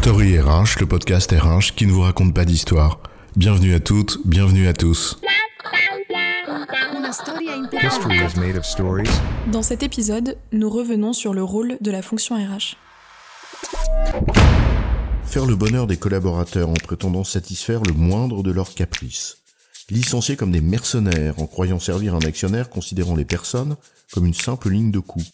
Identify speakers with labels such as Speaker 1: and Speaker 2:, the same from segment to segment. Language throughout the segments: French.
Speaker 1: Story RH, le podcast RH qui ne vous raconte pas d'histoire. Bienvenue à toutes, bienvenue à tous.
Speaker 2: Dans cet épisode, nous revenons sur le rôle de la fonction RH.
Speaker 1: Faire le bonheur des collaborateurs en prétendant satisfaire le moindre de leurs caprices. Licencier comme des mercenaires en croyant servir un actionnaire considérant les personnes comme une simple ligne de coût.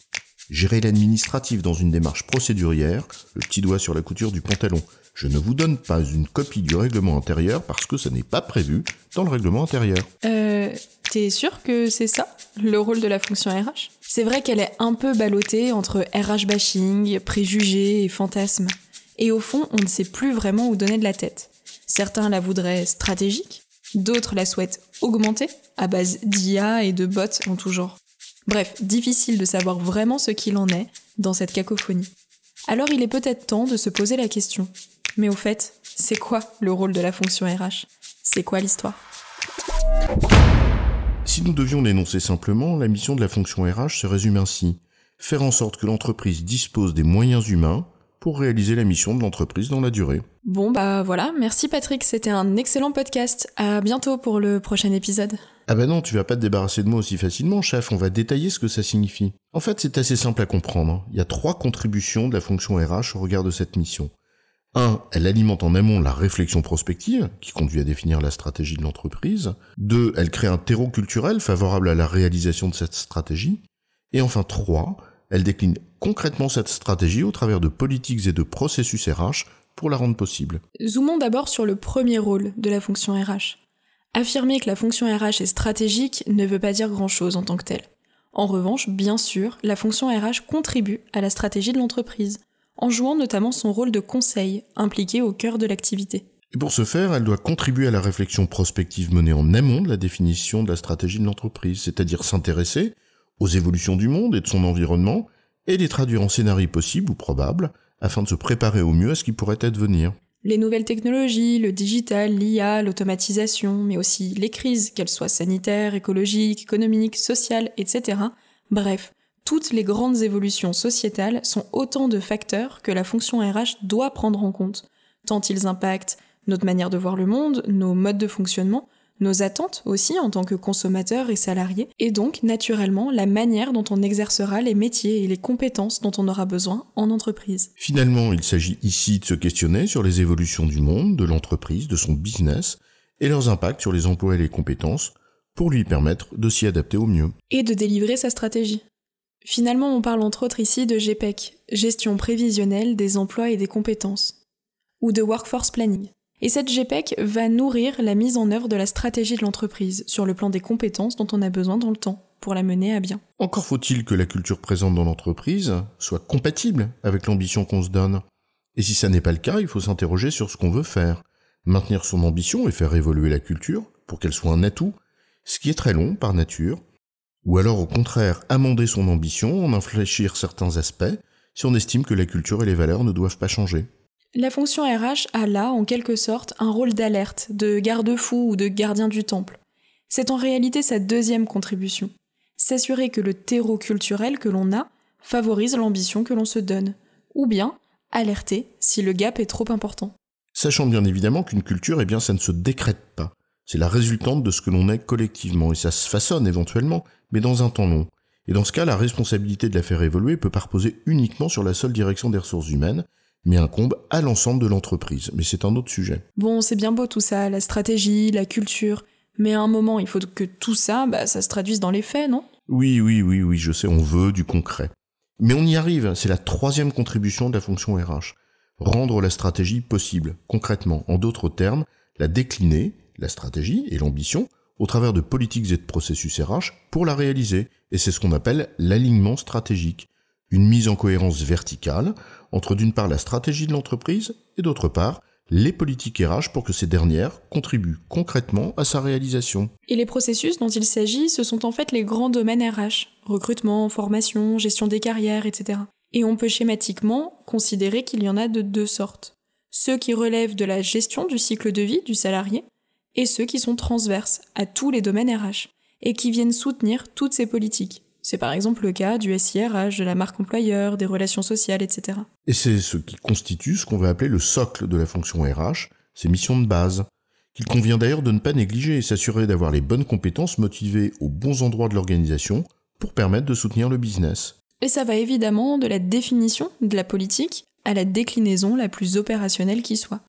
Speaker 1: Gérer l'administratif dans une démarche procédurière, le petit doigt sur la couture du pantalon. Je ne vous donne pas une copie du règlement intérieur parce que ce n'est pas prévu dans le règlement intérieur.
Speaker 2: Euh, t'es sûr que c'est ça, le rôle de la fonction RH C'est vrai qu'elle est un peu ballottée entre RH bashing, préjugés et fantasmes. Et au fond, on ne sait plus vraiment où donner de la tête. Certains la voudraient stratégique, d'autres la souhaitent augmenter, à base d'IA et de bots en tout genre. Bref, difficile de savoir vraiment ce qu'il en est dans cette cacophonie. Alors il est peut-être temps de se poser la question. Mais au fait, c'est quoi le rôle de la fonction RH C'est quoi l'histoire?
Speaker 1: Si nous devions l'énoncer simplement, la mission de la fonction RH se résume ainsi. Faire en sorte que l'entreprise dispose des moyens humains pour réaliser la mission de l'entreprise dans la durée.
Speaker 2: Bon bah voilà, merci Patrick, c'était un excellent podcast. À bientôt pour le prochain épisode.
Speaker 1: Ah bah non, tu vas pas te débarrasser de moi aussi facilement, chef, on va détailler ce que ça signifie. En fait, c'est assez simple à comprendre. Il y a trois contributions de la fonction RH au regard de cette mission. 1. Elle alimente en amont la réflexion prospective, qui conduit à définir la stratégie de l'entreprise. 2. Elle crée un terreau culturel favorable à la réalisation de cette stratégie. Et enfin 3. Elle décline concrètement cette stratégie au travers de politiques et de processus RH pour la rendre possible.
Speaker 2: Zoomons d'abord sur le premier rôle de la fonction RH. Affirmer que la fonction RH est stratégique ne veut pas dire grand-chose en tant que telle. En revanche, bien sûr, la fonction RH contribue à la stratégie de l'entreprise, en jouant notamment son rôle de conseil, impliqué au cœur de l'activité.
Speaker 1: Et pour ce faire, elle doit contribuer à la réflexion prospective menée en amont de la définition de la stratégie de l'entreprise, c'est-à-dire s'intéresser aux évolutions du monde et de son environnement, et les traduire en scénarios possibles ou probables, afin de se préparer au mieux à ce qui pourrait advenir.
Speaker 2: Les nouvelles technologies, le digital, l'IA, l'automatisation, mais aussi les crises, qu'elles soient sanitaires, écologiques, économiques, sociales, etc. Bref, toutes les grandes évolutions sociétales sont autant de facteurs que la fonction RH doit prendre en compte, tant ils impactent notre manière de voir le monde, nos modes de fonctionnement, nos attentes aussi en tant que consommateurs et salariés, et donc naturellement la manière dont on exercera les métiers et les compétences dont on aura besoin en entreprise.
Speaker 1: Finalement, il s'agit ici de se questionner sur les évolutions du monde, de l'entreprise, de son business, et leurs impacts sur les emplois et les compétences, pour lui permettre de s'y adapter au mieux.
Speaker 2: Et de délivrer sa stratégie. Finalement, on parle entre autres ici de GPEC, gestion prévisionnelle des emplois et des compétences, ou de workforce planning. Et cette GPEC va nourrir la mise en œuvre de la stratégie de l'entreprise sur le plan des compétences dont on a besoin dans le temps pour la mener à bien.
Speaker 1: Encore faut-il que la culture présente dans l'entreprise soit compatible avec l'ambition qu'on se donne. Et si ça n'est pas le cas, il faut s'interroger sur ce qu'on veut faire. Maintenir son ambition et faire évoluer la culture pour qu'elle soit un atout, ce qui est très long par nature. Ou alors au contraire, amender son ambition, en infléchir certains aspects, si on estime que la culture et les valeurs ne doivent pas changer.
Speaker 2: La fonction RH a là, en quelque sorte, un rôle d'alerte, de garde-fou ou de gardien du temple. C'est en réalité sa deuxième contribution. S'assurer que le terreau culturel que l'on a favorise l'ambition que l'on se donne, ou bien alerter si le gap est trop important.
Speaker 1: Sachant bien évidemment qu'une culture, eh bien, ça ne se décrète pas. C'est la résultante de ce que l'on est collectivement, et ça se façonne éventuellement, mais dans un temps long. Et dans ce cas, la responsabilité de la faire évoluer peut pas reposer uniquement sur la seule direction des ressources humaines, mais incombe à l'ensemble de l'entreprise. Mais c'est un autre sujet.
Speaker 2: Bon, c'est bien beau tout ça, la stratégie, la culture, mais à un moment, il faut que tout ça, bah, ça se traduise dans les faits, non?
Speaker 1: Oui, oui, oui, oui, je sais, on veut du concret. Mais on y arrive, c'est la troisième contribution de la fonction RH. Rendre la stratégie possible, concrètement. En d'autres termes, la décliner, la stratégie et l'ambition, au travers de politiques et de processus RH pour la réaliser. Et c'est ce qu'on appelle l'alignement stratégique. Une mise en cohérence verticale entre d'une part la stratégie de l'entreprise et d'autre part les politiques RH pour que ces dernières contribuent concrètement à sa réalisation.
Speaker 2: Et les processus dont il s'agit, ce sont en fait les grands domaines RH, recrutement, formation, gestion des carrières, etc. Et on peut schématiquement considérer qu'il y en a de deux sortes. Ceux qui relèvent de la gestion du cycle de vie du salarié et ceux qui sont transverses à tous les domaines RH et qui viennent soutenir toutes ces politiques, C'est par exemple le cas du SIRH, de la marque employeur, des relations sociales, etc.
Speaker 1: Et c'est ce qui constitue ce qu'on va appeler le socle de la fonction RH, ses missions de base, qu'il convient d'ailleurs de ne pas négliger et s'assurer d'avoir les bonnes compétences motivées aux bons endroits de l'organisation pour permettre de soutenir le business.
Speaker 2: Et ça va évidemment de la définition de la politique à la déclinaison la plus opérationnelle qui soit,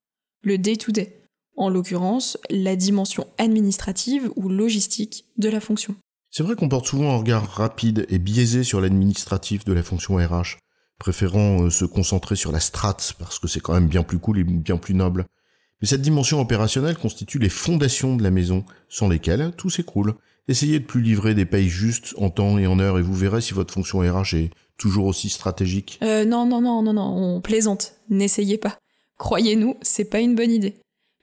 Speaker 2: le day-to-day, en l'occurrence la dimension administrative ou logistique de la fonction.
Speaker 1: C'est vrai qu'on porte souvent un regard rapide et biaisé sur l'administratif de la fonction RH, préférant euh, se concentrer sur la strate parce que c'est quand même bien plus cool et bien plus noble. Mais cette dimension opérationnelle constitue les fondations de la maison, sans lesquelles tout s'écroule. Essayez de plus livrer des payes justes en temps et en heure et vous verrez si votre fonction RH est toujours aussi stratégique.
Speaker 2: Euh, non, non, non, non, non, on plaisante. N'essayez pas. Croyez-nous, c'est pas une bonne idée.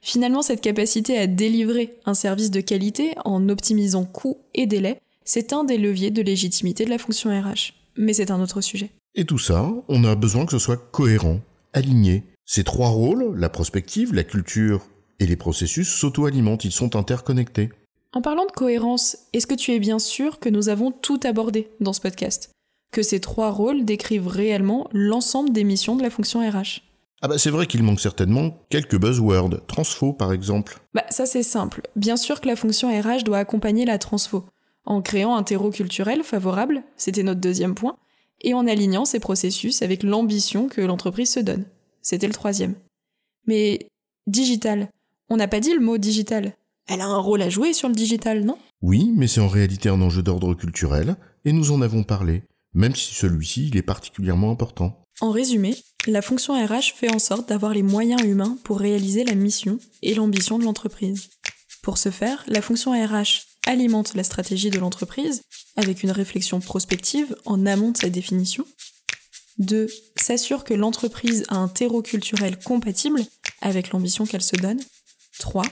Speaker 2: Finalement, cette capacité à délivrer un service de qualité en optimisant coûts et délais, c'est un des leviers de légitimité de la fonction RH. Mais c'est un autre sujet.
Speaker 1: Et tout ça, on a besoin que ce soit cohérent, aligné. Ces trois rôles, la prospective, la culture et les processus, s'auto-alimentent, ils sont interconnectés.
Speaker 2: En parlant de cohérence, est-ce que tu es bien sûr que nous avons tout abordé dans ce podcast? Que ces trois rôles décrivent réellement l'ensemble des missions de la fonction RH
Speaker 1: ah bah c'est vrai qu'il manque certainement quelques buzzwords, transfo par exemple.
Speaker 2: Bah ça c'est simple. Bien sûr que la fonction RH doit accompagner la transfo, en créant un terreau culturel favorable, c'était notre deuxième point, et en alignant ces processus avec l'ambition que l'entreprise se donne. C'était le troisième. Mais digital, on n'a pas dit le mot digital. Elle a un rôle à jouer sur le digital, non?
Speaker 1: Oui, mais c'est en réalité un enjeu d'ordre culturel, et nous en avons parlé, même si celui-ci il est particulièrement important.
Speaker 2: En résumé, la fonction RH fait en sorte d'avoir les moyens humains pour réaliser la mission et l'ambition de l'entreprise. Pour ce faire, la fonction RH alimente la stratégie de l'entreprise avec une réflexion prospective en amont de sa définition. 2. S'assure que l'entreprise a un terreau culturel compatible avec l'ambition qu'elle se donne. 3.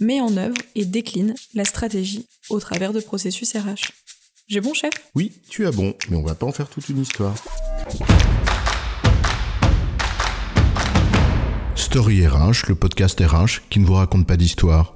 Speaker 2: Met en œuvre et décline la stratégie au travers de processus RH. J'ai bon, chef?
Speaker 1: Oui, tu as bon, mais on va pas en faire toute une histoire. Story RH, le podcast RH qui ne vous raconte pas d'histoire.